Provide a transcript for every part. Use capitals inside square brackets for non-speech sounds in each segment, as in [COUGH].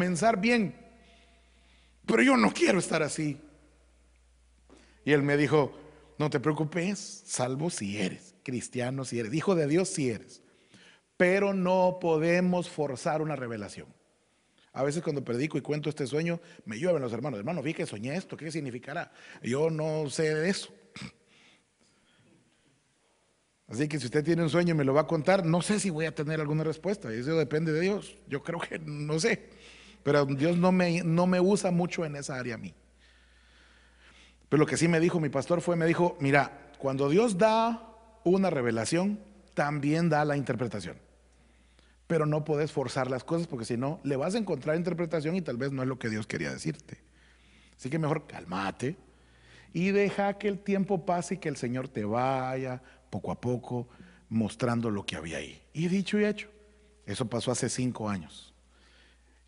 comenzar bien. Pero yo no quiero estar así. Y él me dijo, no te preocupes, salvo si eres cristiano, si eres hijo de Dios, si eres. Pero no podemos forzar una revelación. A veces cuando predico y cuento este sueño, me llueven los hermanos. Hermano, vi que soñé esto, ¿qué significará? Yo no sé de eso. Así que si usted tiene un sueño y me lo va a contar, no sé si voy a tener alguna respuesta. Eso depende de Dios. Yo creo que no sé. Pero Dios no me, no me usa mucho en esa área a mí. Pero lo que sí me dijo mi pastor fue, me dijo, mira, cuando Dios da una revelación, también da la interpretación. Pero no puedes forzar las cosas porque si no, le vas a encontrar interpretación y tal vez no es lo que Dios quería decirte. Así que mejor cálmate y deja que el tiempo pase y que el Señor te vaya poco a poco mostrando lo que había ahí. Y dicho y hecho, eso pasó hace cinco años.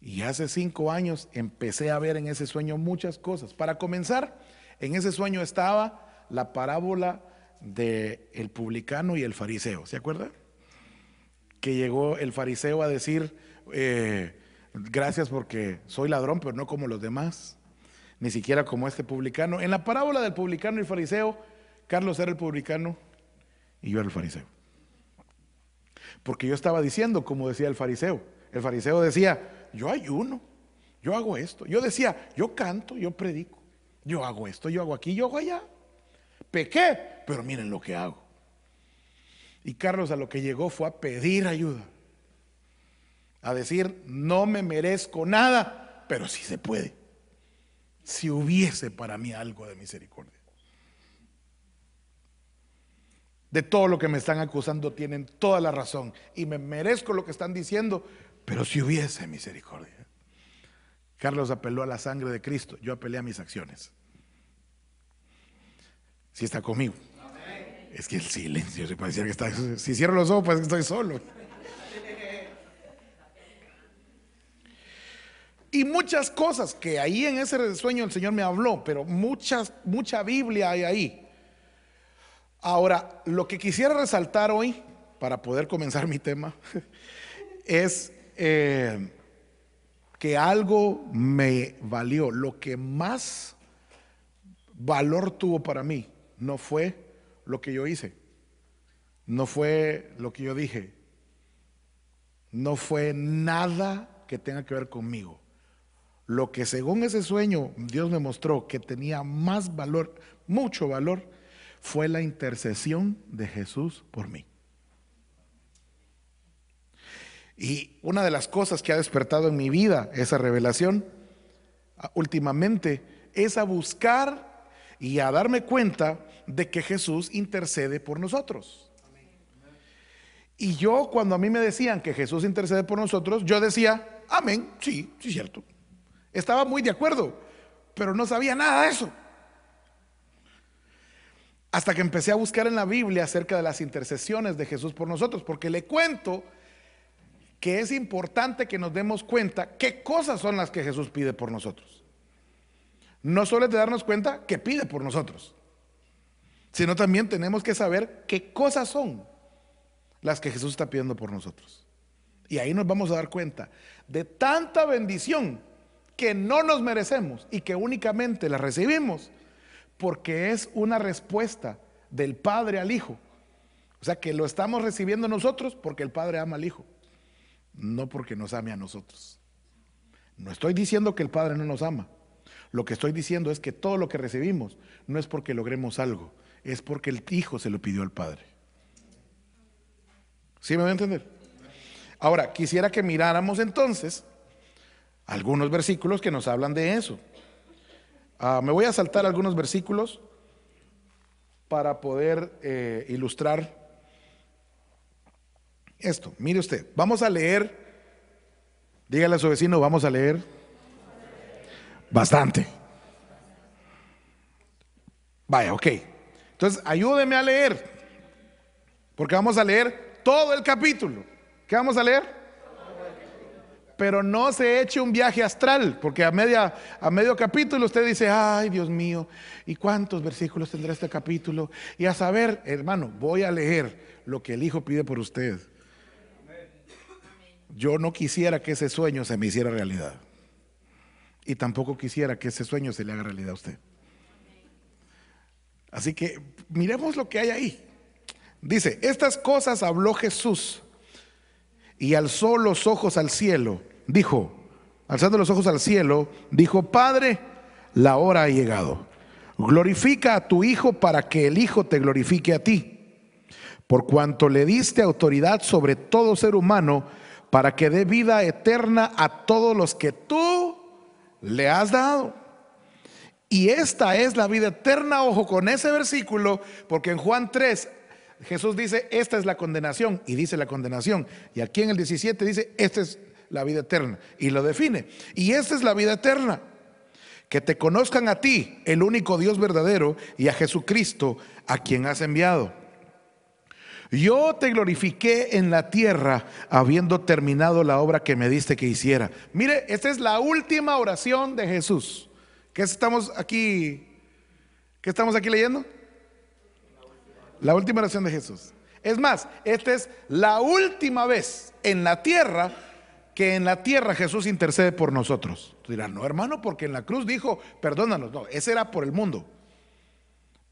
Y hace cinco años empecé a ver en ese sueño muchas cosas. Para comenzar, en ese sueño estaba la parábola del el publicano y el fariseo. ¿Se acuerda? Que llegó el fariseo a decir, eh, gracias porque soy ladrón, pero no como los demás, ni siquiera como este publicano. En la parábola del publicano y el fariseo, Carlos era el publicano y yo era el fariseo. Porque yo estaba diciendo, como decía el fariseo, el fariseo decía, yo ayuno, yo hago esto. Yo decía, yo canto, yo predico, yo hago esto, yo hago aquí, yo hago allá. Pequé, pero miren lo que hago. Y Carlos a lo que llegó fue a pedir ayuda. A decir, no me merezco nada, pero sí se puede. Si hubiese para mí algo de misericordia. de todo lo que me están acusando tienen toda la razón y me merezco lo que están diciendo, pero si hubiese misericordia. Carlos apeló a la sangre de Cristo, yo apelé a mis acciones. Si está conmigo. Es que el silencio se parecía que está. Si cierro los ojos, pues estoy solo. Y muchas cosas que ahí en ese sueño el Señor me habló, pero muchas, mucha Biblia hay ahí Ahora, lo que quisiera resaltar hoy, para poder comenzar mi tema, [LAUGHS] es eh, que algo me valió. Lo que más valor tuvo para mí no fue lo que yo hice, no fue lo que yo dije, no fue nada que tenga que ver conmigo. Lo que según ese sueño Dios me mostró que tenía más valor, mucho valor, fue la intercesión de Jesús por mí. Y una de las cosas que ha despertado en mi vida esa revelación ah, últimamente es a buscar y a darme cuenta de que Jesús intercede por nosotros. Y yo cuando a mí me decían que Jesús intercede por nosotros, yo decía, amén, sí, sí, cierto. Estaba muy de acuerdo, pero no sabía nada de eso. Hasta que empecé a buscar en la Biblia acerca de las intercesiones de Jesús por nosotros, porque le cuento que es importante que nos demos cuenta qué cosas son las que Jesús pide por nosotros. No solo es de darnos cuenta que pide por nosotros, sino también tenemos que saber qué cosas son las que Jesús está pidiendo por nosotros. Y ahí nos vamos a dar cuenta de tanta bendición que no nos merecemos y que únicamente la recibimos porque es una respuesta del Padre al Hijo. O sea que lo estamos recibiendo nosotros porque el Padre ama al Hijo, no porque nos ame a nosotros. No estoy diciendo que el Padre no nos ama. Lo que estoy diciendo es que todo lo que recibimos no es porque logremos algo, es porque el Hijo se lo pidió al Padre. ¿Sí me va a entender? Ahora, quisiera que miráramos entonces algunos versículos que nos hablan de eso. Ah, me voy a saltar algunos versículos para poder eh, ilustrar esto. Mire usted, vamos a leer, dígale a su vecino, vamos a leer bastante. Vaya, ok. Entonces, ayúdeme a leer, porque vamos a leer todo el capítulo. ¿Qué vamos a leer? pero no se eche un viaje astral, porque a, media, a medio capítulo usted dice, ay Dios mío, ¿y cuántos versículos tendrá este capítulo? Y a saber, hermano, voy a leer lo que el Hijo pide por usted. Yo no quisiera que ese sueño se me hiciera realidad. Y tampoco quisiera que ese sueño se le haga realidad a usted. Así que miremos lo que hay ahí. Dice, estas cosas habló Jesús y alzó los ojos al cielo. Dijo, alzando los ojos al cielo, dijo, Padre, la hora ha llegado. Glorifica a tu Hijo para que el Hijo te glorifique a ti. Por cuanto le diste autoridad sobre todo ser humano, para que dé vida eterna a todos los que tú le has dado. Y esta es la vida eterna, ojo con ese versículo, porque en Juan 3 Jesús dice, esta es la condenación, y dice la condenación. Y aquí en el 17 dice, esta es la vida eterna, y lo define. Y esta es la vida eterna, que te conozcan a ti, el único Dios verdadero, y a Jesucristo, a quien has enviado. Yo te glorifiqué en la tierra habiendo terminado la obra que me diste que hiciera. Mire, esta es la última oración de Jesús. ¿Qué estamos aquí? ¿Qué estamos aquí leyendo? La última oración de Jesús. Es más, esta es la última vez en la tierra que en la tierra Jesús intercede por nosotros. Tú dirás, no hermano, porque en la cruz dijo, perdónanos. No, ese era por el mundo.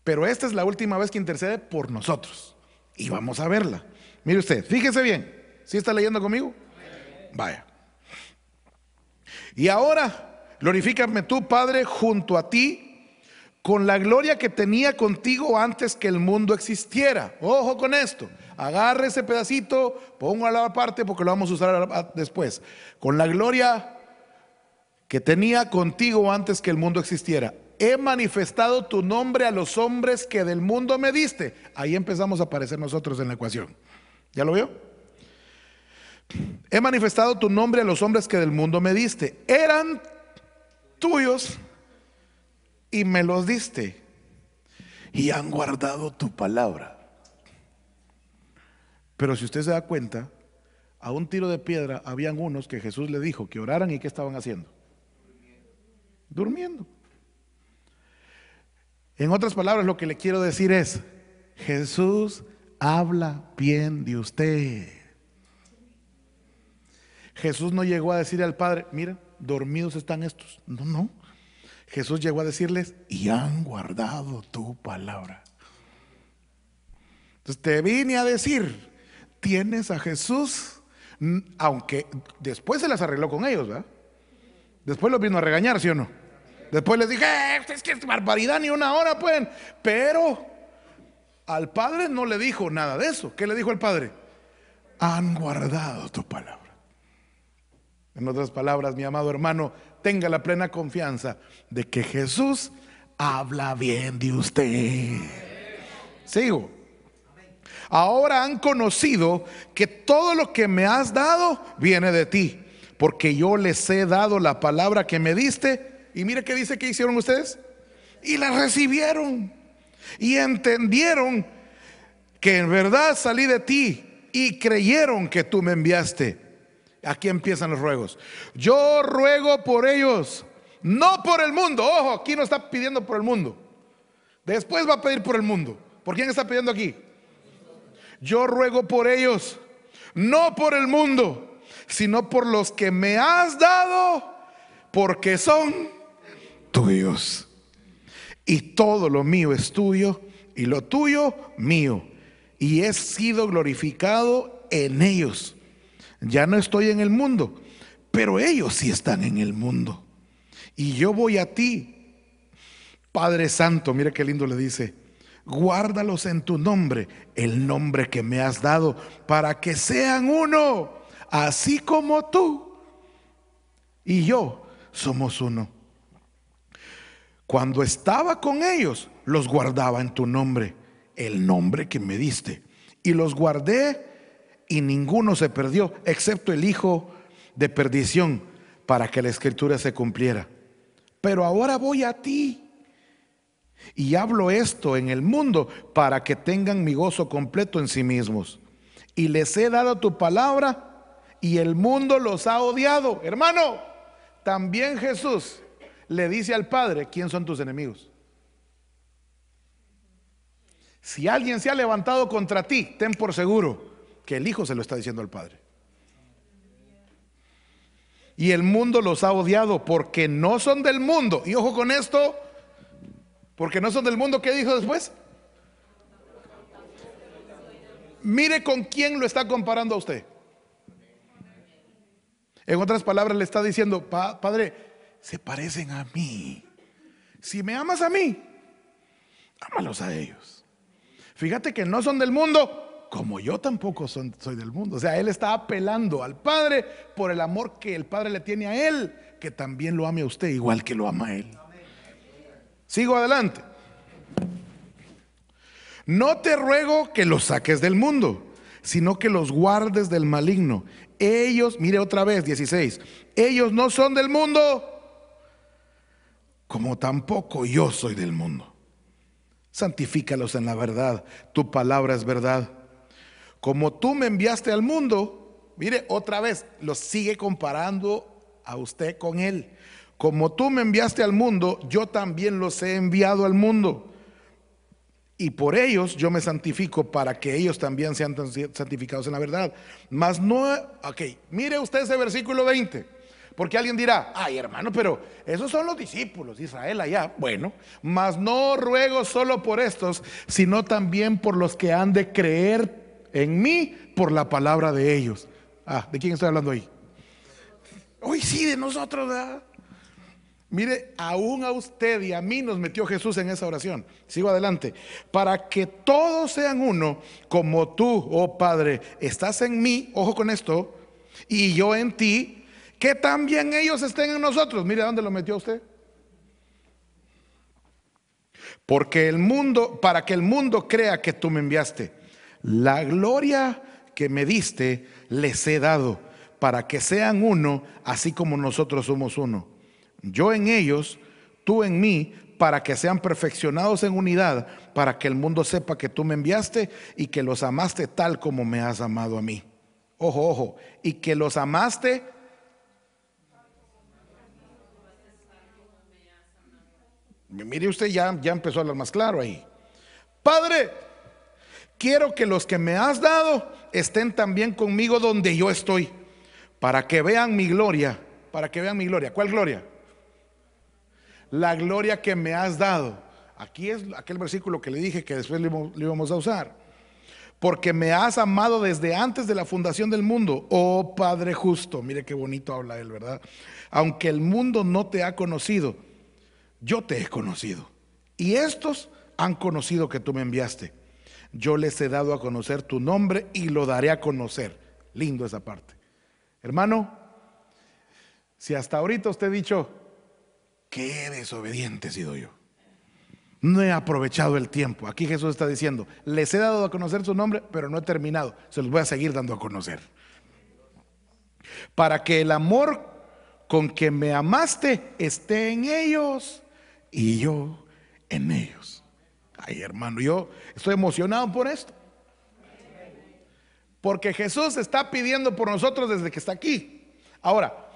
Pero esta es la última vez que intercede por nosotros y vamos a verla. Mire usted, fíjese bien. ¿Sí está leyendo conmigo? Vaya. Y ahora, glorifícame tú, Padre, junto a ti, con la gloria que tenía contigo antes que el mundo existiera. Ojo con esto. Agarre ese pedacito, pongo a la parte porque lo vamos a usar después. Con la gloria que tenía contigo antes que el mundo existiera he manifestado tu nombre a los hombres que del mundo me diste. Ahí empezamos a aparecer nosotros en la ecuación. ¿Ya lo vio? He manifestado tu nombre a los hombres que del mundo me diste. Eran tuyos y me los diste. Y han guardado tu palabra. Pero si usted se da cuenta, a un tiro de piedra habían unos que Jesús le dijo que oraran y que estaban haciendo. Durmiendo. En otras palabras, lo que le quiero decir es, Jesús habla bien de usted. Jesús no llegó a decir al Padre, mira, dormidos están estos. No, no. Jesús llegó a decirles, y han guardado tu palabra. Entonces te vine a decir, tienes a Jesús, aunque después se las arregló con ellos, ¿verdad? Después los vino a regañar, ¿sí o no? Después les dije, eh, es que es barbaridad, ni una hora pueden. Pero al padre no le dijo nada de eso. ¿Qué le dijo el padre? Han guardado tu palabra. En otras palabras, mi amado hermano, tenga la plena confianza de que Jesús habla bien de usted. Sigo. Ahora han conocido que todo lo que me has dado viene de ti, porque yo les he dado la palabra que me diste y mire qué dice que hicieron ustedes. Y la recibieron. Y entendieron que en verdad salí de ti. Y creyeron que tú me enviaste. Aquí empiezan los ruegos. Yo ruego por ellos, no por el mundo. Ojo, aquí no está pidiendo por el mundo. Después va a pedir por el mundo. ¿Por quién está pidiendo aquí? Yo ruego por ellos, no por el mundo, sino por los que me has dado, porque son tuyos. Y todo lo mío es tuyo y lo tuyo mío. Y he sido glorificado en ellos. Ya no estoy en el mundo, pero ellos sí están en el mundo. Y yo voy a ti, Padre Santo, mire qué lindo le dice, guárdalos en tu nombre, el nombre que me has dado, para que sean uno, así como tú y yo somos uno. Cuando estaba con ellos, los guardaba en tu nombre, el nombre que me diste. Y los guardé y ninguno se perdió, excepto el hijo de perdición, para que la escritura se cumpliera. Pero ahora voy a ti. Y hablo esto en el mundo para que tengan mi gozo completo en sí mismos. Y les he dado tu palabra y el mundo los ha odiado. Hermano, también Jesús le dice al Padre, ¿quién son tus enemigos? Si alguien se ha levantado contra ti, ten por seguro que el Hijo se lo está diciendo al Padre. Y el mundo los ha odiado porque no son del mundo. Y ojo con esto, porque no son del mundo, ¿qué dijo después? Mire con quién lo está comparando a usted. En otras palabras, le está diciendo, Padre, se parecen a mí. Si me amas a mí, ámalos a ellos. Fíjate que no son del mundo, como yo tampoco soy del mundo. O sea, Él está apelando al Padre por el amor que el Padre le tiene a Él, que también lo ame a usted igual que lo ama a Él. Sigo adelante. No te ruego que los saques del mundo, sino que los guardes del maligno. Ellos, mire otra vez, 16, ellos no son del mundo, como tampoco yo soy del mundo. Santifícalos en la verdad, tu palabra es verdad. Como tú me enviaste al mundo, mire otra vez, lo sigue comparando a usted con él. Como tú me enviaste al mundo, yo también los he enviado al mundo y por ellos yo me santifico para que ellos también sean santificados en la verdad. Mas no, ok, mire usted ese versículo 20, porque alguien dirá, ay hermano, pero esos son los discípulos de Israel allá. Bueno, mas no ruego solo por estos, sino también por los que han de creer en mí por la palabra de ellos. Ah, ¿de quién estoy hablando ahí? Hoy sí, de nosotros, ¿verdad? Mire, aún a usted y a mí nos metió Jesús en esa oración. Sigo adelante. Para que todos sean uno, como tú, oh Padre, estás en mí, ojo con esto, y yo en ti, que también ellos estén en nosotros. Mire, ¿dónde lo metió usted? Porque el mundo, para que el mundo crea que tú me enviaste, la gloria que me diste les he dado, para que sean uno, así como nosotros somos uno yo en ellos, tú en mí, para que sean perfeccionados en unidad, para que el mundo sepa que tú me enviaste y que los amaste tal como me has amado a mí. Ojo, ojo, y que los amaste. Mire usted, ya, ya empezó a hablar más claro ahí. Padre, quiero que los que me has dado estén también conmigo donde yo estoy, para que vean mi gloria, para que vean mi gloria. ¿Cuál gloria? la gloria que me has dado. Aquí es aquel versículo que le dije que después le íbamos a usar. Porque me has amado desde antes de la fundación del mundo, oh Padre justo. Mire qué bonito habla él, ¿verdad? Aunque el mundo no te ha conocido, yo te he conocido. Y estos han conocido que tú me enviaste. Yo les he dado a conocer tu nombre y lo daré a conocer. Lindo esa parte. Hermano, si hasta ahorita usted ha dicho, qué desobediente he sido yo. No he aprovechado el tiempo. Aquí Jesús está diciendo, les he dado a conocer su nombre, pero no he terminado. Se los voy a seguir dando a conocer. Para que el amor con que me amaste esté en ellos y yo en ellos. Ay, hermano, yo estoy emocionado por esto. Porque Jesús está pidiendo por nosotros desde que está aquí. Ahora,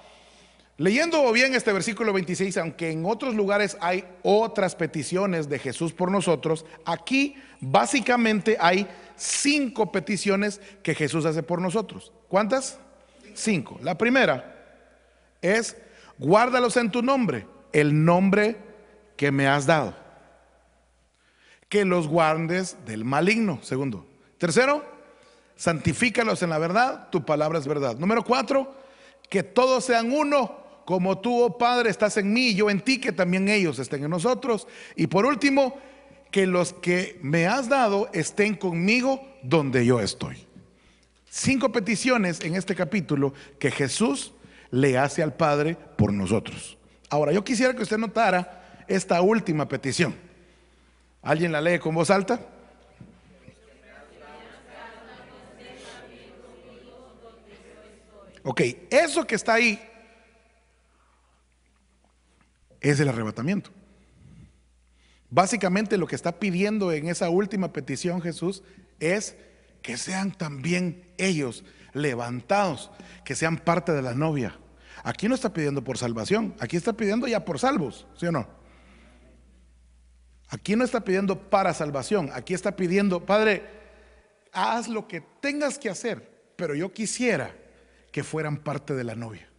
Leyendo bien este versículo 26, aunque en otros lugares hay otras peticiones de Jesús por nosotros, aquí básicamente hay cinco peticiones que Jesús hace por nosotros. ¿Cuántas? Cinco. La primera es, guárdalos en tu nombre, el nombre que me has dado. Que los guardes del maligno. Segundo. Tercero, santifícalos en la verdad, tu palabra es verdad. Número cuatro, que todos sean uno como tú, oh Padre, estás en mí y yo en ti, que también ellos estén en nosotros. Y por último, que los que me has dado estén conmigo donde yo estoy. Cinco peticiones en este capítulo que Jesús le hace al Padre por nosotros. Ahora, yo quisiera que usted notara esta última petición. ¿Alguien la lee con voz alta? Ok, eso que está ahí es el arrebatamiento. Básicamente lo que está pidiendo en esa última petición Jesús es que sean también ellos levantados, que sean parte de la novia. Aquí no está pidiendo por salvación, aquí está pidiendo ya por salvos, ¿sí o no? Aquí no está pidiendo para salvación, aquí está pidiendo, Padre, haz lo que tengas que hacer, pero yo quisiera que fueran parte de la novia.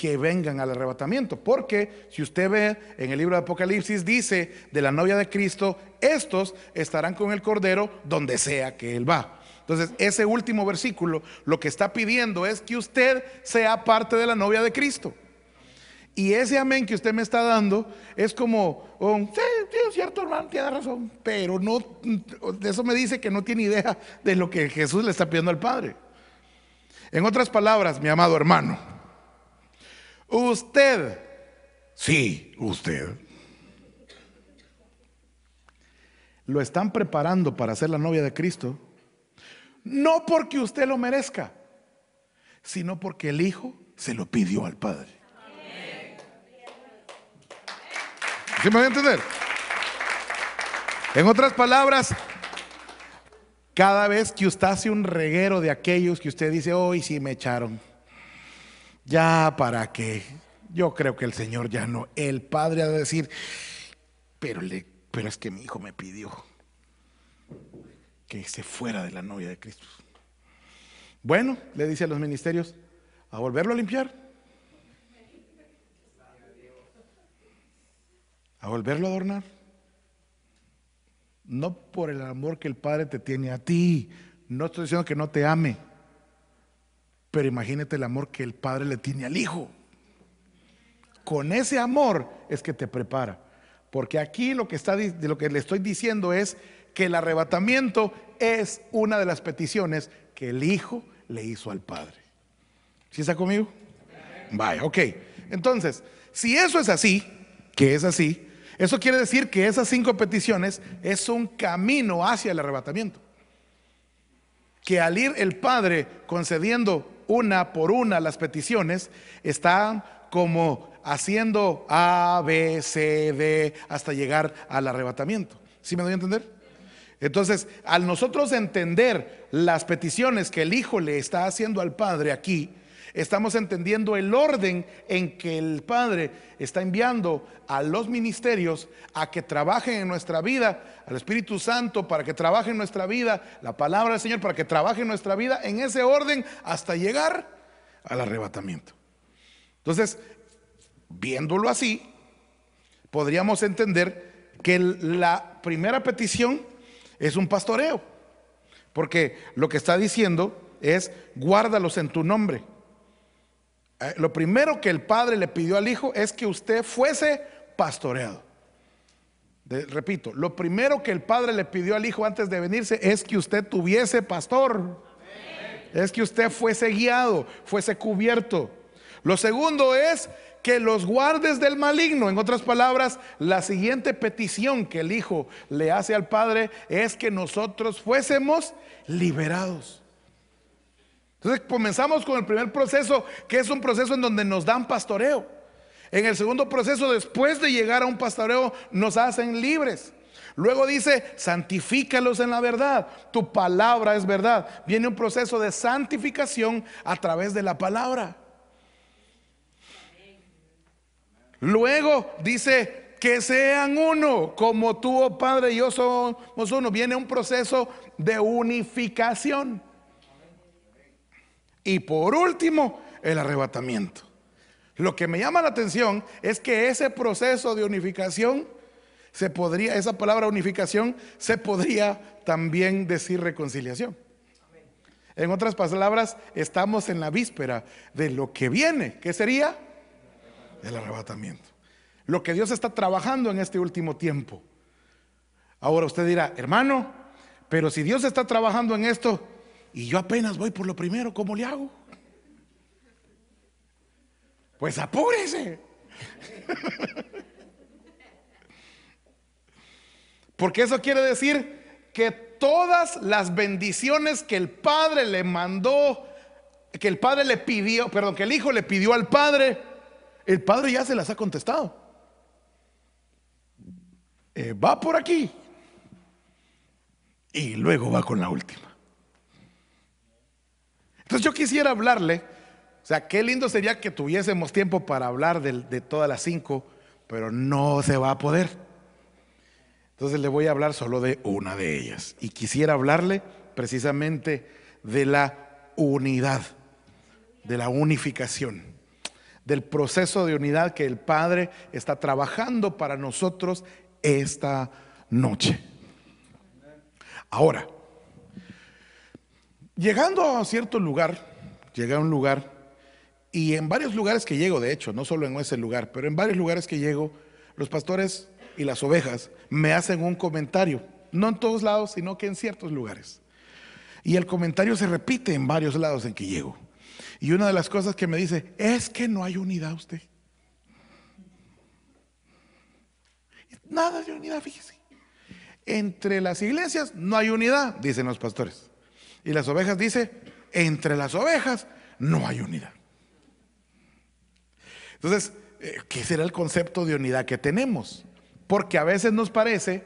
que vengan al arrebatamiento. Porque si usted ve en el libro de Apocalipsis, dice de la novia de Cristo, estos estarán con el Cordero donde sea que Él va. Entonces, ese último versículo lo que está pidiendo es que usted sea parte de la novia de Cristo. Y ese amén que usted me está dando es como, sí, sí, es cierto, hermano, tiene razón, pero no, eso me dice que no tiene idea de lo que Jesús le está pidiendo al Padre. En otras palabras, mi amado hermano, usted, sí, usted, lo están preparando para ser la novia de Cristo, no porque usted lo merezca, sino porque el Hijo se lo pidió al Padre. ¿Sí me voy a entender? En otras palabras, cada vez que usted hace un reguero de aquellos que usted dice, hoy sí me echaron, ya para qué, yo creo que el Señor ya no, el Padre ha de decir, pero, le, pero es que mi hijo me pidió que se fuera de la novia de Cristo. Bueno, le dice a los ministerios, a volverlo a limpiar, a volverlo a adornar no por el amor que el Padre te tiene a ti. No estoy diciendo que no te ame, pero imagínate el amor que el Padre le tiene al Hijo. Con ese amor es que te prepara. Porque aquí lo que, está, lo que le estoy diciendo es que el arrebatamiento es una de las peticiones que el Hijo le hizo al Padre. ¿Sí está conmigo? Vaya, ok. Entonces, si eso es así, que es así, eso quiere decir que esas cinco peticiones es un camino hacia el arrebatamiento. Que al ir el Padre concediendo una por una las peticiones, está como haciendo A, B, C, D, hasta llegar al arrebatamiento. ¿Sí me doy a entender? Entonces, al nosotros entender las peticiones que el Hijo le está haciendo al Padre aquí, Estamos entendiendo el orden en que el Padre está enviando a los ministerios a que trabajen en nuestra vida, al Espíritu Santo para que trabaje en nuestra vida, la palabra del Señor para que trabaje en nuestra vida, en ese orden hasta llegar al arrebatamiento. Entonces, viéndolo así, podríamos entender que la primera petición es un pastoreo, porque lo que está diciendo es guárdalos en tu nombre. Eh, lo primero que el padre le pidió al hijo es que usted fuese pastoreado. repito, lo primero que el padre le pidió al hijo antes de venirse es que usted tuviese pastor. Es que usted fuese guiado, fuese cubierto. Lo segundo es que los guardes del maligno. En otras palabras, la siguiente petición que el Hijo le hace al Padre es que nosotros fuésemos liberados. Entonces comenzamos con el primer proceso, que es un proceso en donde nos dan pastoreo. En el segundo proceso, después de llegar a un pastoreo, nos hacen libres. Luego dice, santifícalos en la verdad. Tu palabra es verdad. Viene un proceso de santificación a través de la palabra. Luego dice, que sean uno, como tú, oh Padre, y yo somos uno. Viene un proceso de unificación. Y por último, el arrebatamiento. Lo que me llama la atención es que ese proceso de unificación se podría, esa palabra unificación se podría también decir reconciliación. En otras palabras, estamos en la víspera de lo que viene, que sería el arrebatamiento. Lo que Dios está trabajando en este último tiempo. Ahora usted dirá, hermano, pero si Dios está trabajando en esto, y yo apenas voy por lo primero, ¿cómo le hago? Pues apúrese. [LAUGHS] Porque eso quiere decir que todas las bendiciones que el Padre le mandó, que el Padre le pidió, perdón, que el Hijo le pidió al Padre, el Padre ya se las ha contestado. Eh, va por aquí y luego va con la última. Entonces yo quisiera hablarle, o sea, qué lindo sería que tuviésemos tiempo para hablar de, todas las cinco, pero no se va a poder. Entonces le voy a hablar solo de una de ellas. Y quisiera hablarle precisamente de la unidad, de la unificación. del proceso de unidad que el Padre está trabajando para nosotros esta noche. Ahora, llegando a cierto lugar, llegué a un lugar, y en varios lugares que llego, de hecho, no solo en ese lugar, pero en varios lugares que llego, los pastores y las ovejas me hacen un comentario, no en todos lados, sino que en ciertos lugares. Y el comentario se repite en varios lados en que llego. Y una de las cosas que me dice es que no hay unidad usted. Nada de unidad, fíjese. Entre las iglesias no hay unidad, dicen los pastores. Y las ovejas dice, entre las ovejas no hay unidad. Entonces, eh, ¿qué será el concepto de unidad que tenemos? Porque a veces nos parece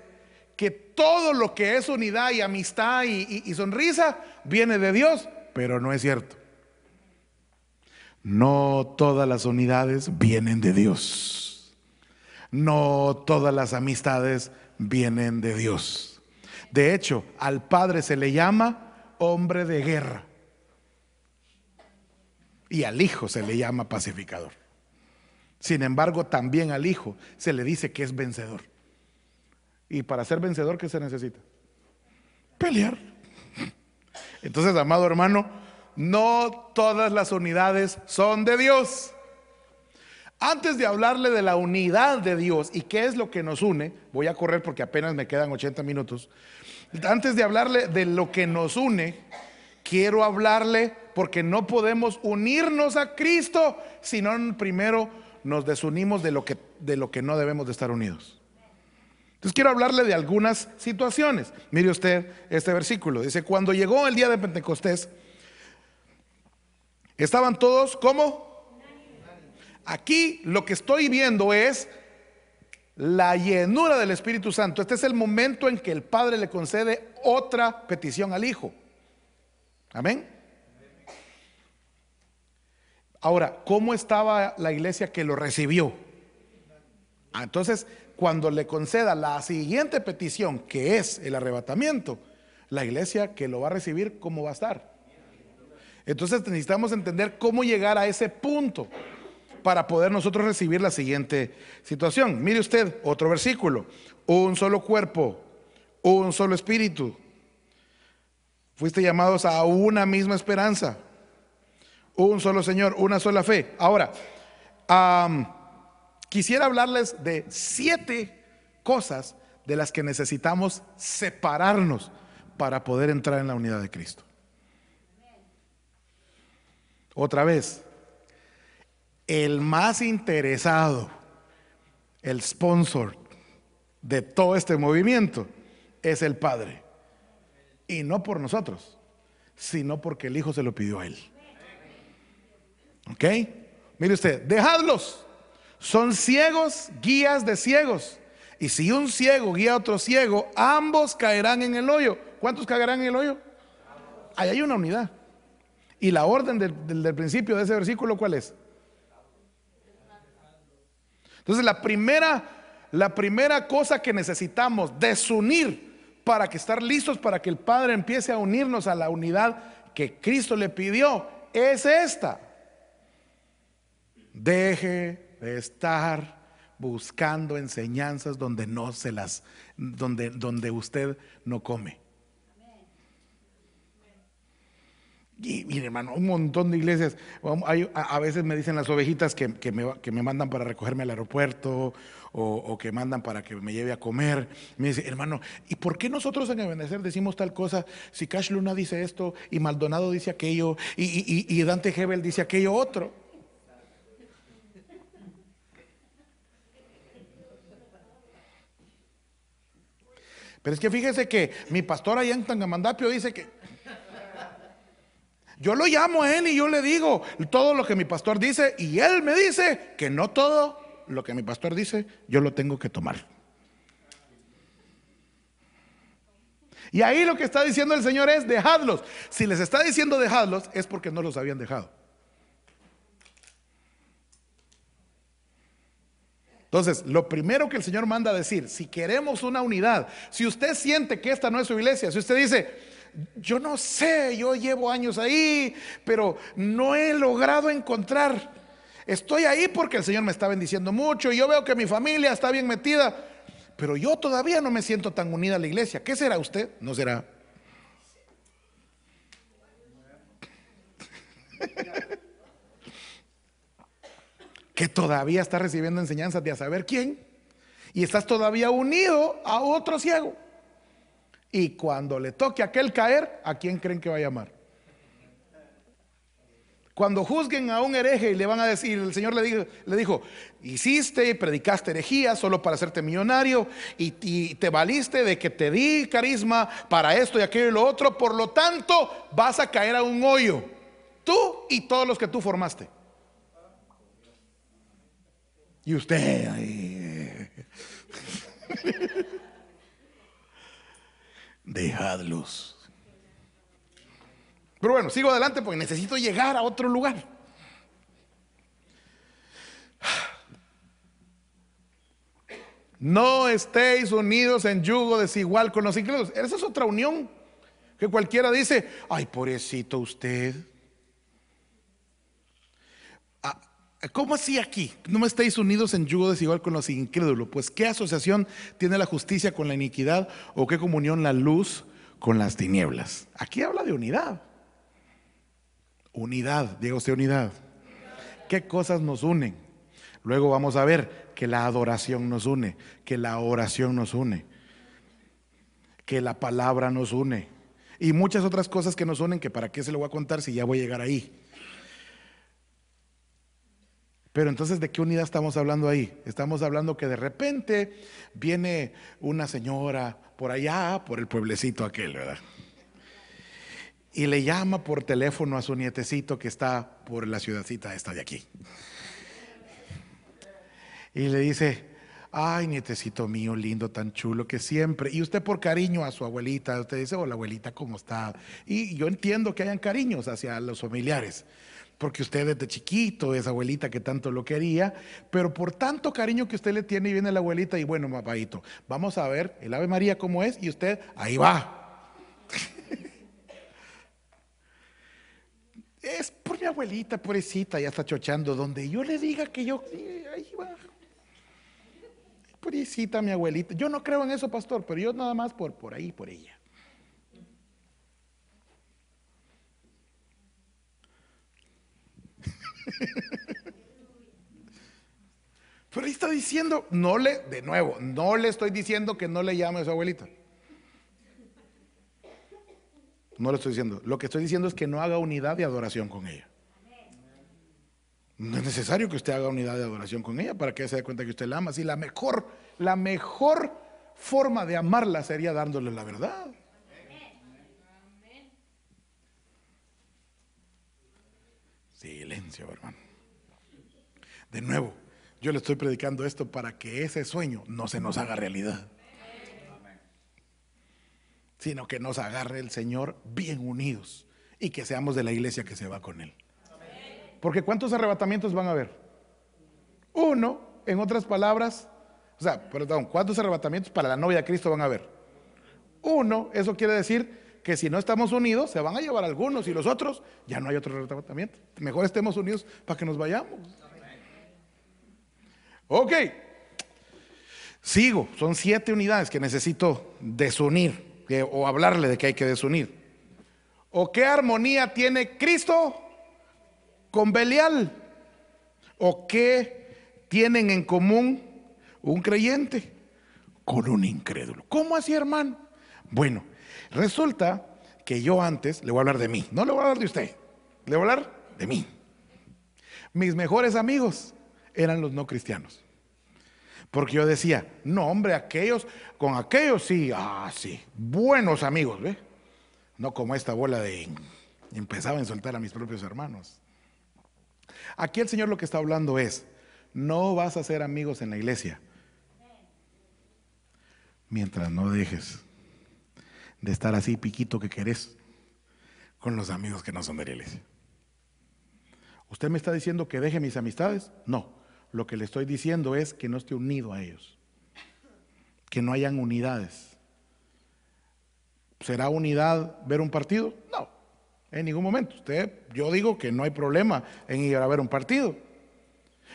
que todo lo que es unidad y amistad y, sonrisa viene de Dios, pero no es cierto. No todas las unidades vienen de Dios. No todas las amistades vienen de Dios. De hecho, al Padre se le llama hombre de guerra. Y al Hijo se le llama pacificador. Sin embargo, también al Hijo se le dice que es vencedor. Y para ser vencedor, ¿qué se necesita? Pelear. Entonces, amado hermano, no todas las unidades son de Dios. Antes de hablarle de la unidad de Dios y qué es lo que nos une, voy a correr porque apenas me quedan 80 minutos. Antes de hablarle de lo que nos une, quiero hablarle porque no podemos unirnos a Cristo si no primero nos desunimos de lo que, de lo que no debemos de estar unidos. Entonces quiero hablarle de algunas situaciones. Mire usted este versículo. Dice, cuando llegó el día de Pentecostés, estaban todos como... Aquí lo que estoy viendo es la llenura del Espíritu Santo. Este es el momento en que el Padre le concede otra petición al Hijo. Amén. Ahora, ¿cómo estaba la iglesia que lo recibió? Ah, entonces, cuando le conceda la siguiente petición, que es el arrebatamiento, la iglesia que lo va a recibir, ¿cómo va a estar? Entonces necesitamos entender cómo llegar a ese punto para poder nosotros recibir la siguiente situación. Mire usted otro versículo, un solo cuerpo, un solo espíritu. Fuiste llamados a una misma esperanza, un solo Señor, una sola fe. Ahora, Quisiera hablarles de siete cosas de las que necesitamos separarnos para poder entrar en la unidad de Cristo. Otra vez, el más interesado, el sponsor de todo este movimiento es el Padre. Y no por nosotros, sino porque el Hijo se lo pidió a Él. ¿Ok? Mire usted, dejadlos son ciegos, guías de ciegos. Y si un ciego guía a otro ciego, ambos caerán en el hoyo. ¿Cuántos caerán en el hoyo? Ahí hay una unidad. Y la orden del, principio de ese versículo, ¿cuál es? Entonces la primera, la primera cosa que necesitamos desunir para que estar listos para que el Padre empiece a unirnos a la unidad que Cristo le pidió es esta. Deje de estar buscando enseñanzas donde no se las, donde, donde usted no come. Y mire, hermano, un montón de iglesias. a, veces me dicen las ovejitas que, me, mandan para recogerme al aeropuerto o, que mandan para que me lleve a comer. Me dice, hermano, ¿y por qué nosotros en Ebenezer decimos tal cosa si Cash Luna dice esto y Maldonado dice aquello y, y Dante Hebel dice aquello otro? Pero es que fíjese que mi pastor allá en Tangamandapio dice que yo lo llamo a él y yo le digo todo lo que mi pastor dice y él me dice que no todo lo que mi pastor dice yo lo tengo que tomar. Y ahí lo que está diciendo el Señor es dejadlos. Si les está diciendo dejadlos es porque no los habían dejado. Entonces, lo primero que el Señor manda a decir, si queremos una unidad, si usted siente que esta no es su iglesia, si usted dice, yo no sé, yo llevo años ahí, pero no he logrado encontrar Estoy ahí porque el Señor me está bendiciendo mucho y yo veo que mi familia está bien metida, pero yo todavía no me siento tan unida a la iglesia. ¿Qué será usted? No será. [LAUGHS] que todavía está recibiendo enseñanzas de a saber quién y estás todavía unido a otro ciego. Y cuando le toque a aquel caer, ¿a quién creen que va a llamar? Cuando juzguen a un hereje y le van a decir, el Señor le dijo, le dijo hiciste y predicaste herejía solo para hacerte millonario y, te valiste de que te di carisma para esto y aquello y lo otro, por lo tanto vas a caer a un hoyo, tú y todos los que tú formaste. Y usted ahí. [LAUGHS] Dejadlos. Pero bueno, sigo adelante porque necesito llegar a otro lugar. No estéis unidos en yugo desigual con los incrédulos. Esa es otra unión que cualquiera dice, ay, pobrecito usted. Ah, ¿Cómo así aquí? No estéis unidos en yugo desigual con los incrédulos. Pues ¿qué asociación tiene la justicia con la iniquidad o qué comunión la luz con las tinieblas? Aquí habla de unidad. Unidad, diga usted unidad. ¿Qué cosas nos unen? Luego vamos a ver que la adoración nos une, que la oración nos une, que la palabra nos une y muchas otras cosas que nos unen que para qué se lo voy a contar si ya voy a llegar ahí. Pero entonces, ¿de qué unidad estamos hablando ahí? Estamos hablando que de repente viene una señora por allá, por el pueblecito aquel, ¿verdad? y le llama por teléfono a su nietecito que está por la ciudadcita esta de aquí. Y le dice, ay nietecito mío, lindo, tan chulo que siempre. Y usted por cariño a su abuelita, usted dice, hola abuelita, ¿cómo está? Y yo entiendo que hayan cariños hacia los familiares. Porque usted desde chiquito, esa abuelita que tanto lo quería, pero por tanto cariño que usted le tiene y viene la abuelita y bueno, papadito, vamos a ver el Ave María cómo es y usted ahí va. [LAUGHS] Es por mi abuelita, pobrecita, ya está chochando. Donde yo le diga que yo, ahí va. Pobrecita mi abuelita. Yo no creo en eso, pastor, pero yo nada más por, por ahí, por ella. [LAUGHS] Pero ahí está diciendo, no le, de nuevo, no le estoy diciendo que no le llame a su abuelita. No lo estoy diciendo. Lo que estoy diciendo es que no haga unidad de adoración con ella. No es necesario que usted haga unidad de adoración con ella para que ella se dé cuenta que usted la ama. Si la mejor, la mejor forma de amarla sería dándole la verdad. De nuevo, yo le estoy predicando esto para que ese sueño no se nos haga realidad sino que nos agarre el Señor bien unidos y que seamos de la iglesia que se va con Él. Porque ¿cuántos arrebatamientos van a haber? Uno, en otras palabras, o sea, perdón, ¿cuántos arrebatamientos para la novia de Cristo van a haber? Uno, eso quiere decir que si no estamos unidos, se van a llevar algunos y los otros, ya no hay otro arrebatamiento. Mejor estemos unidos para que nos vayamos. Ok, sigo, son siete unidades que necesito desunir o hablarle de que hay que desunir. ¿O qué armonía tiene Cristo con Belial? ¿O qué tienen en común un creyente con un incrédulo? ¿Cómo así, hermano? Bueno, resulta que yo antes, le voy a hablar de mí, no le voy a hablar de usted, le voy a hablar de mí. Mis mejores amigos eran los no cristianos. Porque yo decía, no, hombre, aquellos, con aquellos sí, ah, sí, buenos amigos. No como esta bola de. Empezaba a insultar a mis propios hermanos. Aquí el Señor lo que está hablando es: no vas a ser amigos en la iglesia mientras no dejes de estar así piquito que querés con los amigos que no son de la iglesia. ¿Usted me está diciendo que deje mis amistades? No. Lo que le estoy diciendo es que no esté unido a ellos, que no hayan unidades. ¿Será unidad ver un partido? No, en ningún momento. Usted, yo digo que no hay problema en ir a ver un partido.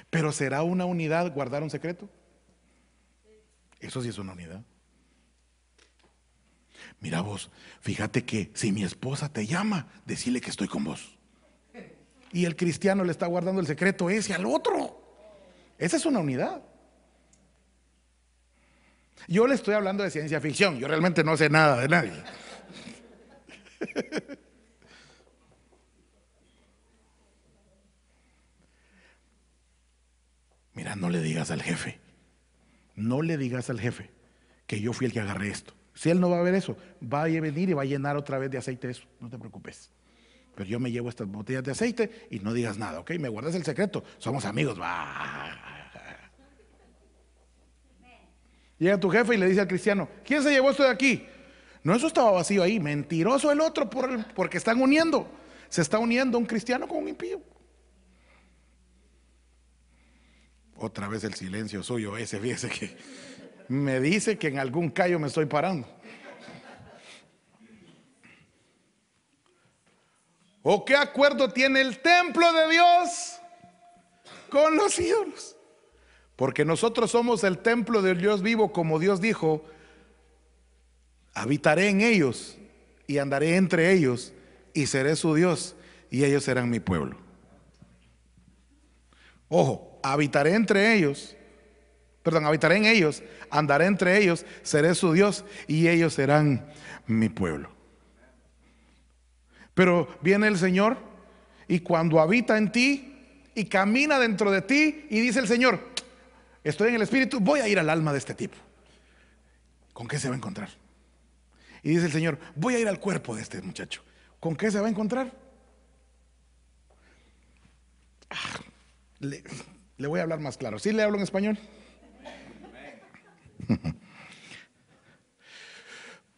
Pero ¿será una unidad guardar un secreto? Eso sí es una unidad. Mira vos, fíjate que si mi esposa te llama, decile que estoy con vos. Y el cristiano le está guardando el secreto ese al otro. Esa es una unidad. Yo le estoy hablando de ciencia ficción, yo realmente no sé nada de nadie. Mira, no le digas al jefe, no le digas al jefe que yo fui el que agarré esto. Si él no va a ver eso, va a venir y va a llenar otra vez de aceite eso, no te preocupes. Pero yo me llevo estas botellas de aceite y no digas nada, ¿ok? Me guardas el secreto, somos amigos. Llega tu jefe y le dice al cristiano, ¿quién se llevó esto de aquí? No, eso estaba vacío ahí, mentiroso el otro por porque están uniendo. Se está uniendo un cristiano con un impío. Otra vez el silencio suyo, ese, fíjese que me dice que en algún callo me estoy parando. ¿O qué acuerdo tiene el templo de Dios con los ídolos? Porque nosotros somos el templo del Dios vivo, como Dios dijo, habitaré en ellos y andaré entre ellos y seré su Dios y ellos serán mi pueblo. Ojo, habitaré entre ellos, perdón, habitaré en ellos, andaré entre ellos, seré su Dios y ellos serán mi pueblo. Pero viene el Señor y cuando habita en ti y camina dentro de ti y dice el Señor, estoy en el Espíritu, voy a ir al alma de este tipo. ¿Con qué se va a encontrar? Y dice el Señor, voy a ir al cuerpo de este muchacho. ¿Con qué se va a encontrar? Ah, le voy a hablar más claro. ¿Sí le hablo en español? [LAUGHS]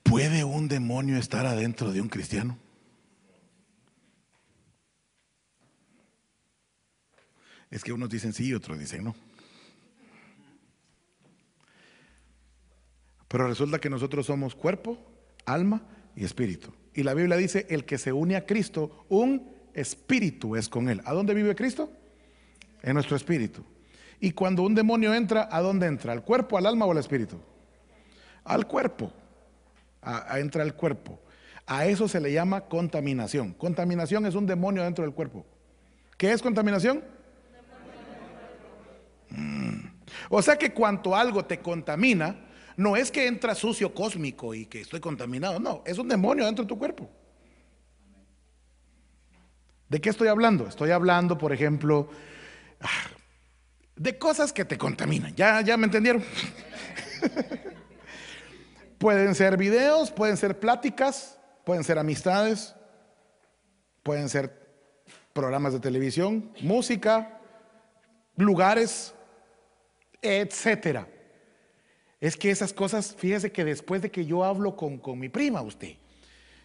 ¿Puede un demonio estar adentro de un cristiano? Es que unos dicen sí y otros dicen no. Pero resulta que nosotros somos cuerpo, alma y espíritu. Y la Biblia dice, el que se une a Cristo, un espíritu es con él. ¿A dónde vive Cristo? en nuestro espíritu. Y cuando un demonio entra, ¿a dónde entra? ¿Al cuerpo, al alma o al espíritu? Al cuerpo. A, entra al cuerpo. A eso se le llama contaminación. Contaminación es un demonio dentro del cuerpo. ¿Qué es contaminación? Mm. O sea que cuanto algo te contamina, no es que entra sucio cósmico y que estoy contaminado, no, es un demonio dentro de tu cuerpo. ¿De qué estoy hablando? Estoy hablando, por ejemplo, de cosas que te contaminan. ¿Ya, ya me entendieron? [LAUGHS] pueden ser videos, pueden ser pláticas, pueden ser amistades, pueden ser programas de televisión, música, lugares, etcétera. Es que esas cosas, fíjese que después de que yo hablo con, con mi prima, usted,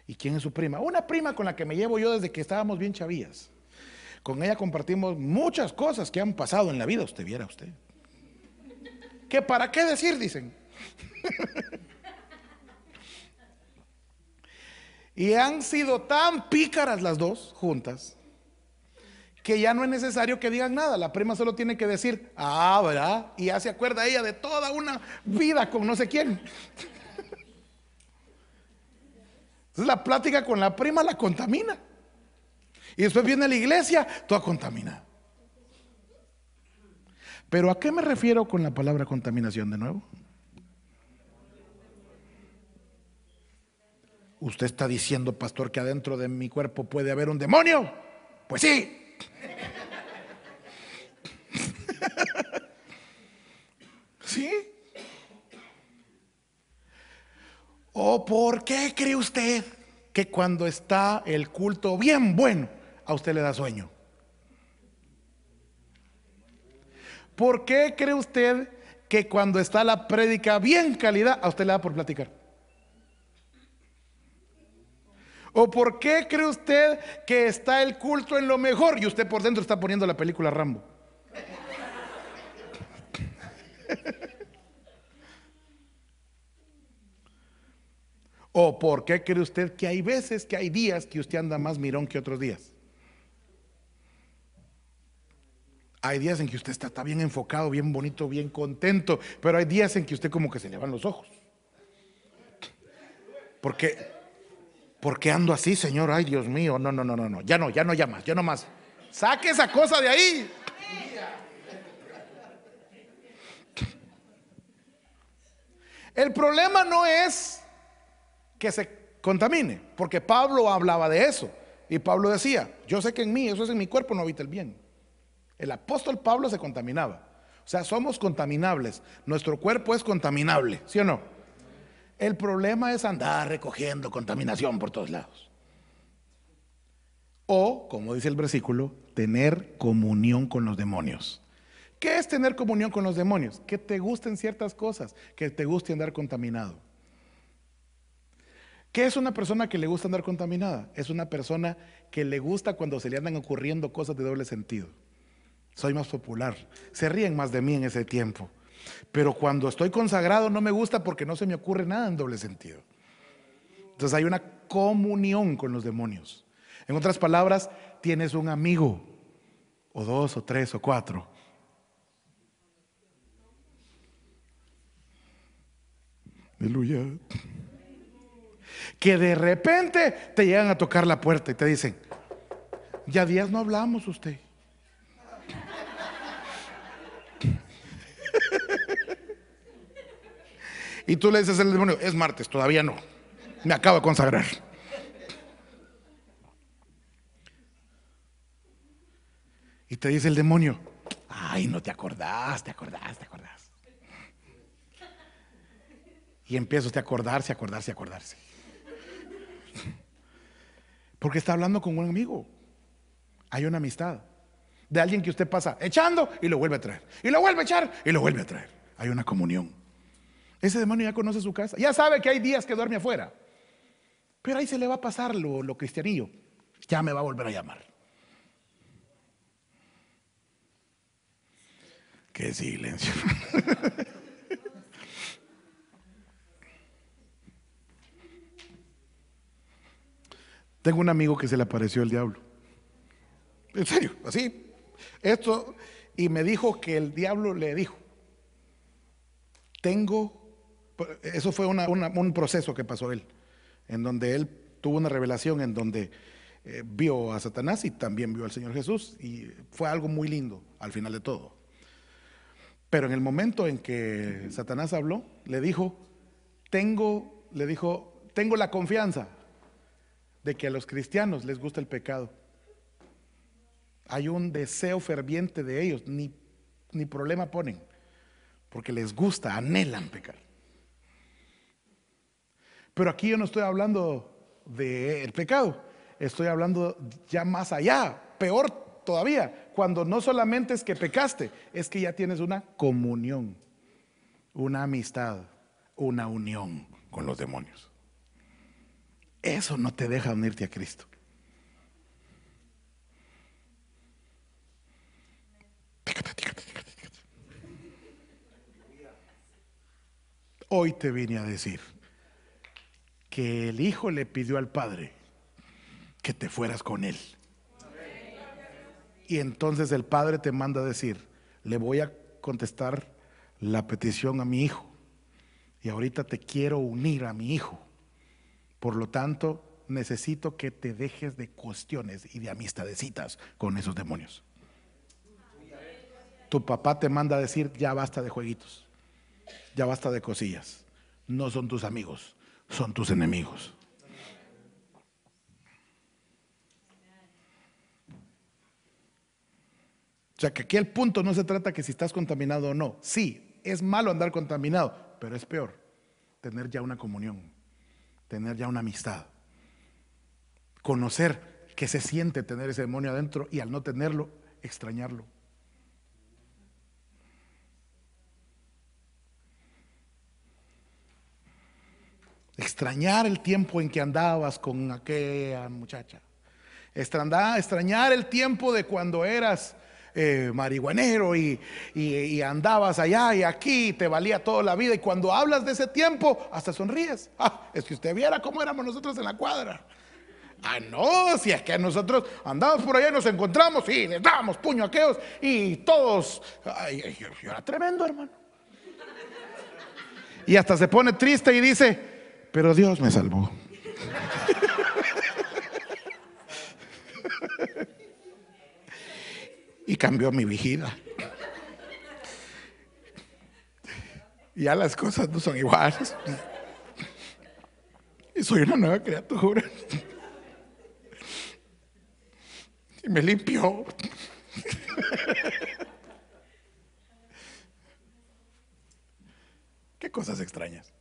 ¿y quién es su prima? Una prima con la que me llevo yo desde que estábamos bien chavillas. Con ella compartimos muchas cosas que han pasado en la vida, usted viera usted. ¿Qué para qué decir? Dicen. [LAUGHS] y han sido tan pícaras las dos juntas que ya no es necesario que digan nada. La prima solo tiene que decir, ah, ¿verdad? Y ya se acuerda ella de toda una vida con no sé quién. [LAUGHS] Entonces la plática con la prima la contamina. Y después viene a la iglesia toda contaminada. Pero ¿a qué me refiero con la palabra contaminación de nuevo? Usted está diciendo, pastor, que adentro de mi cuerpo puede haber un demonio. Pues sí. [LAUGHS] ¿Sí? ¿O por qué cree usted que cuando está el culto bien bueno, a usted le da sueño? ¿Por qué cree usted que cuando está la prédica bien calidad, a usted le da por platicar? ¿O por qué cree usted que está el culto en lo mejor y usted por dentro está poniendo la película Rambo? ¿O por qué cree usted que hay veces, que hay días que usted anda más mirón que otros días? Hay días en que usted está, bien enfocado, bien bonito, bien contento, pero hay días en que usted como que se le van los ojos. Porque, porque ando así, Señor, ay Dios mío, no, no, no, no, no, ya no, ya no, ya más, ya no más. Saque esa cosa de ahí. El problema no es que se contamine, porque Pablo hablaba de eso. Y Pablo decía, yo sé que en mí, eso es en mi cuerpo, no habita el bien. El apóstol Pablo se contaminaba. O sea, somos contaminables. Nuestro cuerpo es contaminable, ¿sí o no? El problema es andar recogiendo contaminación por todos lados. O, como dice el versículo, tener comunión con los demonios. ¿Qué es tener comunión con los demonios? Que te gusten ciertas cosas, que te guste andar contaminado. ¿Qué es una persona que le gusta andar contaminada? Es una persona que le gusta cuando se le andan ocurriendo cosas de doble sentido. Soy más popular. Se ríen más de mí en ese tiempo. Pero cuando estoy consagrado no me gusta porque no se me ocurre nada en doble sentido. Entonces hay una comunión con los demonios. En otras palabras, tienes un amigo, o dos, o tres, o cuatro. Aleluya. Que de repente te llegan a tocar la puerta y te dicen, ya días no hablamos usted. Y tú le dices al demonio, es martes, todavía no. Me acabo de consagrar. Y te dice el demonio, ay, no te acordás, te acordás, te acordás. Y empieza usted a acordarse, acordarse, acordarse. Porque está hablando con un amigo. Hay una amistad. De alguien que usted pasa echando y lo vuelve a traer. Y lo vuelve a echar y lo vuelve a traer. Hay una comunión. Ese demonio ya conoce su casa. Ya sabe que hay días que duerme afuera. Pero ahí se le va a pasar lo, lo cristianillo. Ya me va a volver a llamar. Qué silencio. [LAUGHS] Tengo un amigo que se le apareció el diablo. En serio, así. Esto, y me dijo que el diablo le dijo, tengo eso fue un proceso que pasó él, en donde él tuvo una revelación en donde eh, vio a Satanás y también vio al Señor Jesús y fue algo muy lindo al final de todo. Pero en el momento en que Satanás habló, le dijo, tengo, le dijo, tengo la confianza de que a los cristianos les gusta el pecado. Hay un deseo ferviente de ellos, ni, ni problema ponen, porque les gusta, anhelan pecar. Pero aquí yo no estoy hablando del pecado, estoy hablando ya más allá, peor todavía, cuando no solamente es que pecaste, es que ya tienes una comunión, una amistad, una unión con los demonios. Eso no te deja unirte a Cristo. Hoy te vine a decir que el hijo le pidió al padre que te fueras con él. Y entonces el padre te manda a decir, le voy a contestar la petición a mi hijo. Y ahorita te quiero unir a mi hijo. Por lo tanto, necesito que te dejes de cuestiones y de amistadecitas con esos demonios. Tu papá te manda a decir, ya basta de jueguitos, ya basta de cosillas. No son tus amigos, son tus enemigos. O sea que aquí el punto no se trata que si estás contaminado o no. Sí, es malo andar contaminado, pero es peor tener ya una comunión, tener ya una amistad, conocer que se siente tener ese demonio adentro y al no tenerlo, extrañarlo. Extrañar el tiempo en que andabas con aquella muchacha. Extrañar el tiempo de cuando eras eh, marihuanero y, andabas allá y aquí, te valía toda la vida. Y cuando hablas de ese tiempo, hasta sonríes. Ah, es que usted viera cómo éramos nosotros en la cuadra. Ah, no, si es que nosotros andamos por allá y nos encontramos y les damos puño a aquellos y todos. Yo era tremendo, hermano. Y hasta se pone triste y dice, pero Dios me salvó. y cambió mi vigida. Y ya las cosas no son iguales. Y soy una nueva criatura. Y me limpió. Qué cosas extrañas.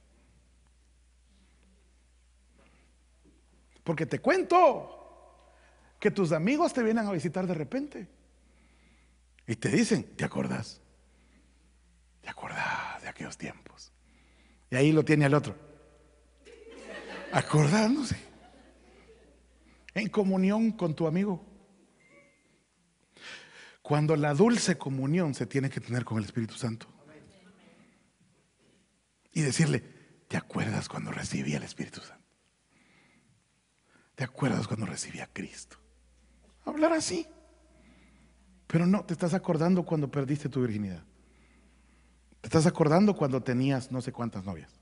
Porque te cuento que tus amigos te vienen a visitar de repente. Y te dicen, ¿te acordás? ¿Te acordás de aquellos tiempos? Y ahí lo tiene el otro. Acordándose. En comunión con tu amigo. Cuando la dulce comunión se tiene que tener con el Espíritu Santo. Y decirle, ¿te acuerdas cuando recibí al Espíritu Santo? ¿Te acuerdas cuando recibí a Cristo? Hablar así. Pero no, te estás acordando cuando perdiste tu virginidad. Te estás acordando cuando tenías no sé cuántas novias.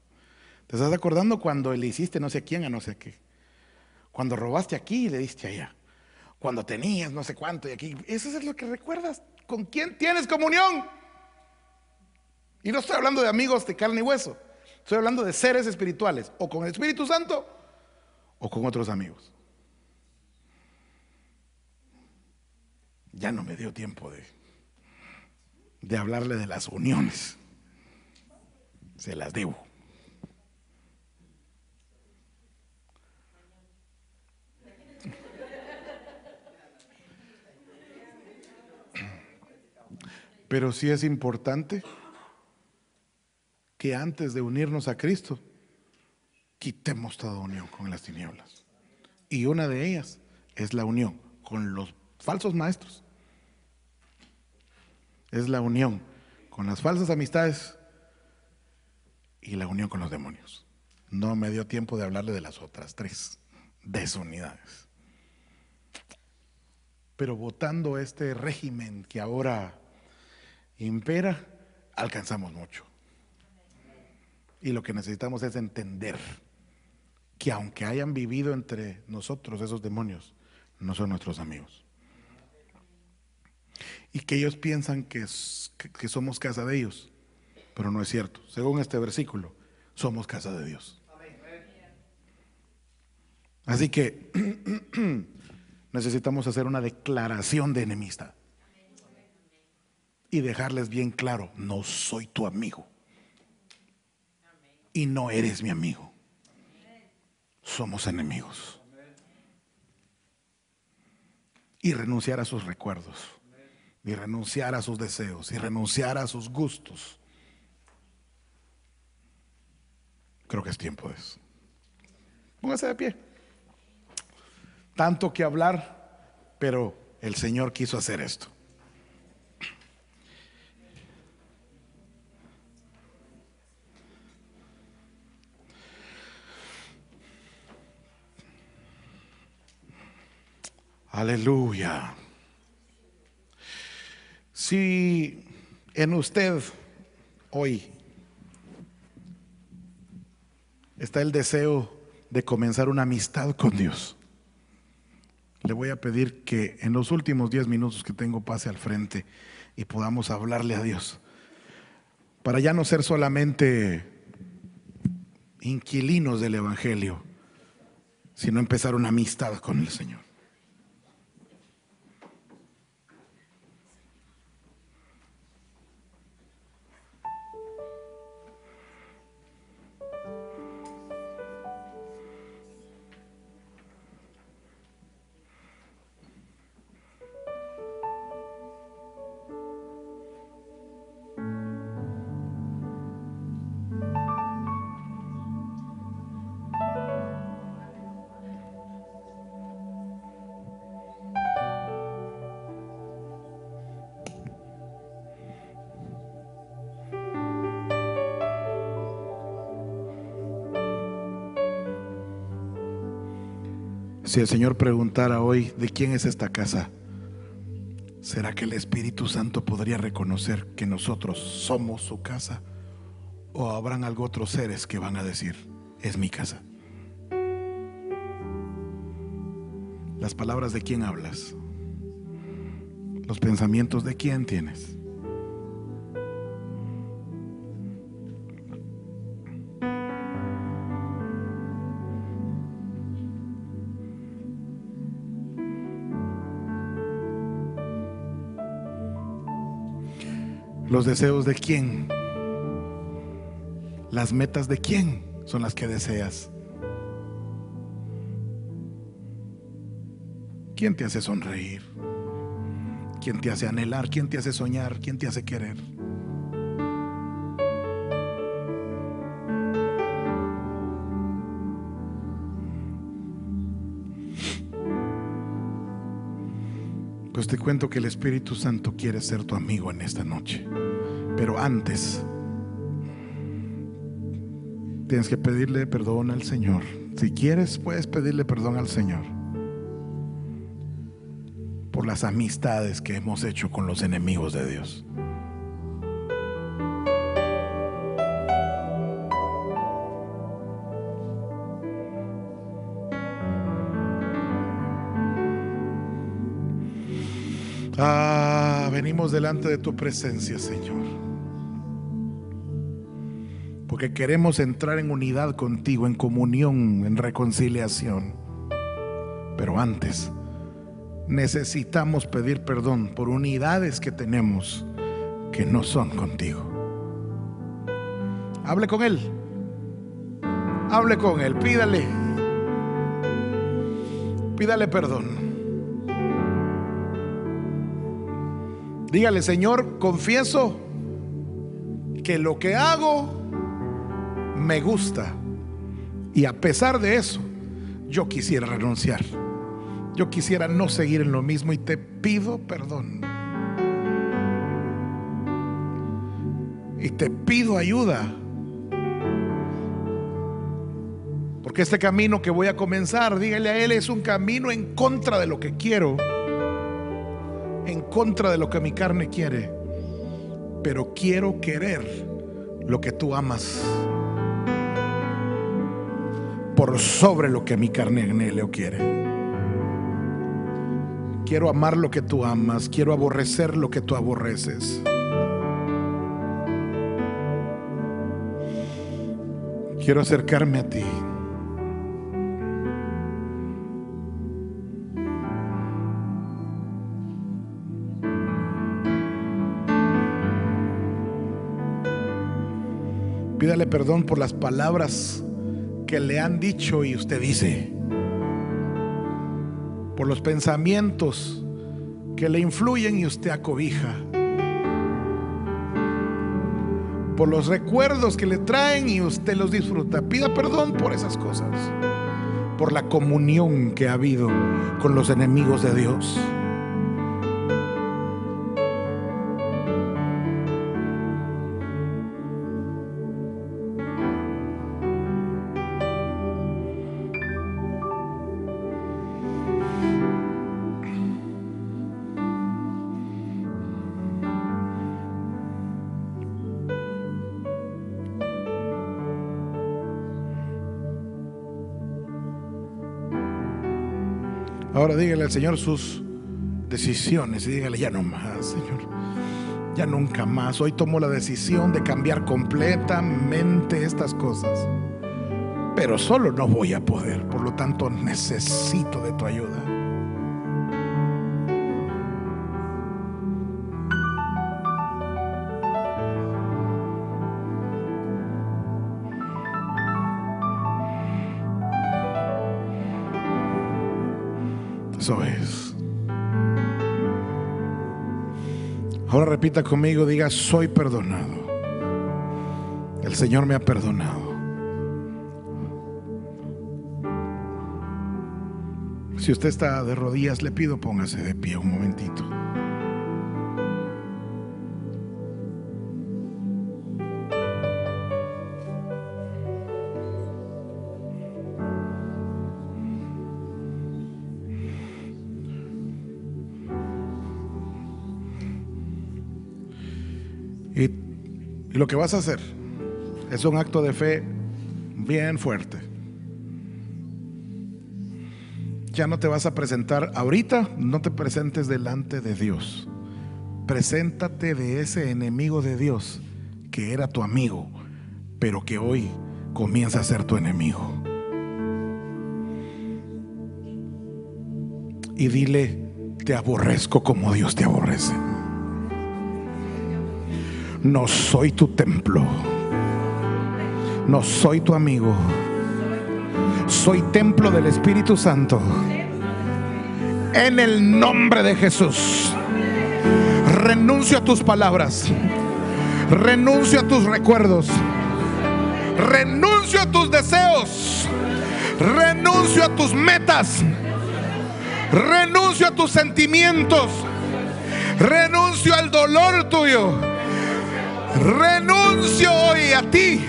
Te estás acordando cuando le hiciste no sé quién a no sé qué. Cuando robaste aquí y le diste allá. Cuando tenías no sé cuánto y aquí. Eso es lo que recuerdas. ¿Con quién tienes comunión? Y no estoy hablando de amigos de carne y hueso. Estoy hablando de seres espirituales. O con el Espíritu Santo o con otros amigos. Ya no me dio tiempo de, de hablarle de las uniones. Se las debo. Pero sí es importante que antes de unirnos a Cristo, quitemos toda unión con las tinieblas. Y una de ellas es la unión con los falsos maestros. Es la unión con las falsas amistades y la unión con los demonios. No me dio tiempo de hablarle de las otras tres desunidades. Pero votando este régimen que ahora impera, alcanzamos mucho. Y lo que necesitamos es entender que aunque hayan vivido entre nosotros esos demonios, no son nuestros amigos. Y que ellos piensan que, que somos casa de ellos, pero no es cierto. Según este versículo, somos casa de Dios. Así que [CLEARS THROAT] necesitamos hacer una declaración de enemistad y dejarles bien claro, no soy tu amigo y no eres mi amigo. Somos enemigos. Y renunciar a sus recuerdos, y renunciar a sus deseos, y renunciar a sus gustos. Creo que es tiempo de eso. Póngase de pie. Tanto que hablar, pero el Señor quiso hacer esto. Aleluya. Si en usted hoy está el deseo de comenzar una amistad con Dios, le voy a pedir que en los últimos 10 minutos que tengo pase al frente y podamos hablarle a Dios. Para ya no ser solamente inquilinos del Evangelio, sino empezar una amistad con el Señor. Si el Señor preguntara hoy, ¿de quién es esta casa? ¿Será que el Espíritu Santo podría reconocer que nosotros somos su casa? ¿O habrán algo otros seres que van a decir, es mi casa? Las palabras de quién hablas. Los pensamientos de quién tienes. Los deseos de quién. Las metas de quién son las que deseas. ¿Quién te hace sonreír? ¿Quién te hace anhelar? ¿Quién te hace soñar? ¿Quién te hace querer? Cuento que el Espíritu Santo quiere ser tu amigo en esta noche. Pero antes, tienes que pedirle perdón al Señor. Si quieres, puedes pedirle perdón al Señor por las amistades que hemos hecho con los enemigos de Dios. Ah, venimos delante de tu presencia, Señor. Porque queremos entrar en unidad contigo, en comunión, en reconciliación. Pero antes necesitamos pedir perdón por unidades que tenemos que no son contigo. Hable con Él. Hable con Él. Pídale. Pídale perdón. Dígale, Señor, confieso que lo que hago me gusta. Y a pesar de eso, yo quisiera renunciar. Yo quisiera no seguir en lo mismo y te pido perdón. Y te pido ayuda. Porque este camino que voy a comenzar, dígale a Él, es un camino en contra de lo que quiero en contra de lo que mi carne quiere, pero quiero querer lo que tú amas por sobre lo que mi carne anhele o quiere. Quiero amar lo que tú amas, quiero aborrecer lo que tú aborreces. Quiero acercarme a ti. Pídale perdón por las palabras que le han dicho y usted dice. Por los pensamientos que le influyen y usted acobija. Por los recuerdos que le traen y usted los disfruta. Pida perdón por esas cosas. Por la comunión que ha habido con los enemigos de Dios. Al Señor sus decisiones y dígale, ya no más, Señor. Ya nunca más. Hoy tomo la decisión de cambiar completamente estas cosas. Pero solo no voy a poder. Por lo tanto, necesito de tu ayuda. Eso es. Ahora repita conmigo, diga, soy perdonado. El Señor me ha perdonado. Si usted está de rodillas, le pido póngase de pie un momentito. Y lo que vas a hacer es un acto de fe bien fuerte. Ya no te vas a presentar ahorita, no te presentes delante de Dios. Preséntate de ese enemigo de Dios que era tu amigo, pero que hoy comienza a ser tu enemigo. Y dile, te aborrezco como Dios te aborrece. No soy tu templo. No soy tu amigo. Soy templo del Espíritu Santo. En el nombre de Jesús. Renuncio a tus palabras. Renuncio a tus recuerdos. Renuncio a tus deseos. Renuncio a tus metas. Renuncio a tus sentimientos. Renuncio al dolor tuyo. Renuncio hoy a ti.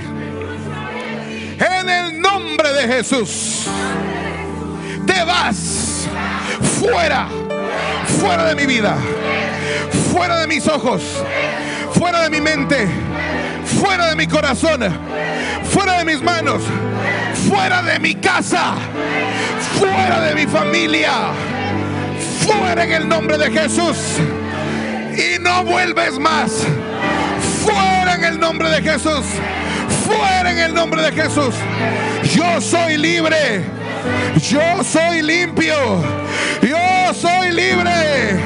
En el nombre de Jesús. Te vas fuera. Fuera de mi vida. Fuera de mis ojos. Fuera de mi mente. Fuera de mi corazón. Fuera de mis manos. Fuera de mi casa. Fuera de mi familia. Fuera en el nombre de Jesús. Y no vuelves más. Fuera en el nombre de Jesús. Fuera en el nombre de Jesús. Yo soy libre. Yo soy limpio. Yo soy libre.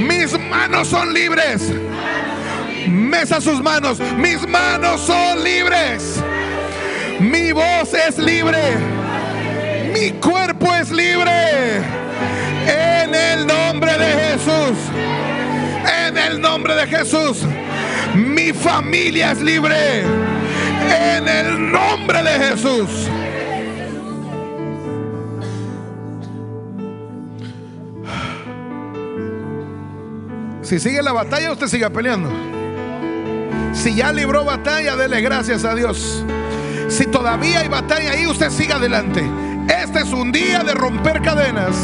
Mis manos son libres. Mesa sus manos. Mis manos son libres. Mi voz es libre. Mi cuerpo es libre. En el nombre de Jesús. En el nombre de Jesús. Mi familia es libre. En el nombre de Jesús. Si sigue la batalla, usted siga peleando. Si ya libró batalla, dele gracias a Dios. Si todavía hay batalla ahí, usted siga adelante. Este es un día de romper cadenas.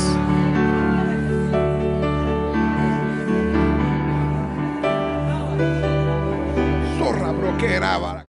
Zorra broquera.